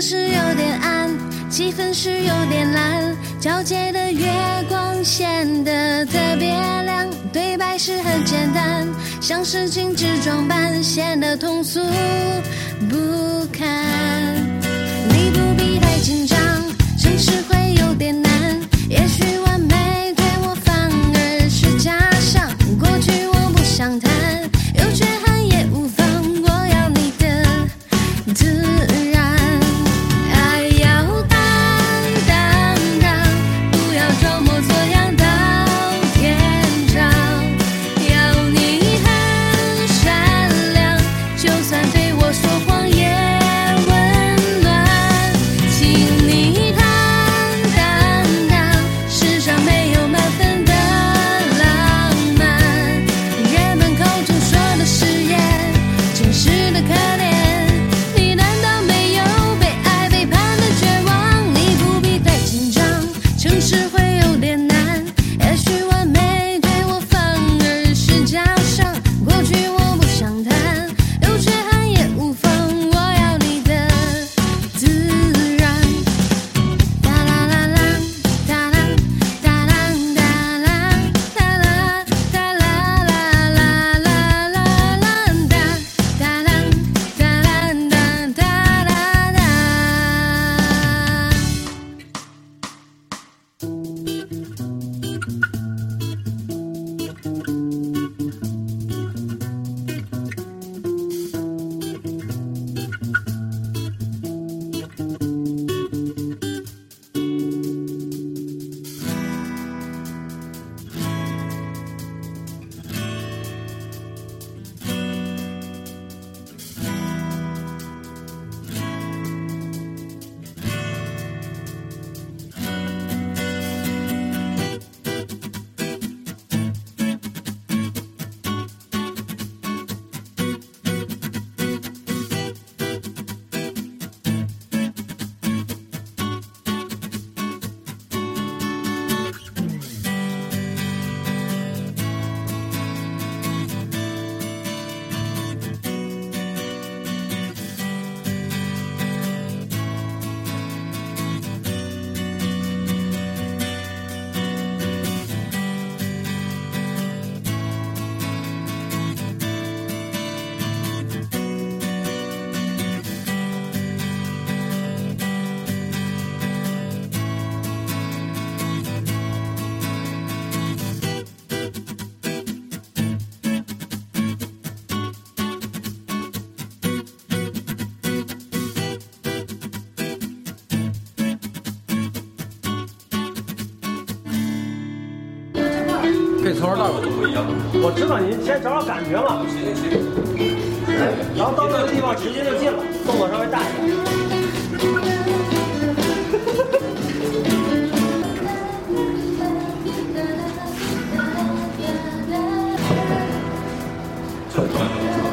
是有点暗气氛是有点蓝皎洁的月光显得特别亮对白是很简单像是精致装扮显得通俗不堪。你不必太紧张这从头到尾都不一样。我知道，您先找找感觉嘛。行行行，然后到那个地方直接就进了，动作稍微大一点。哈哈！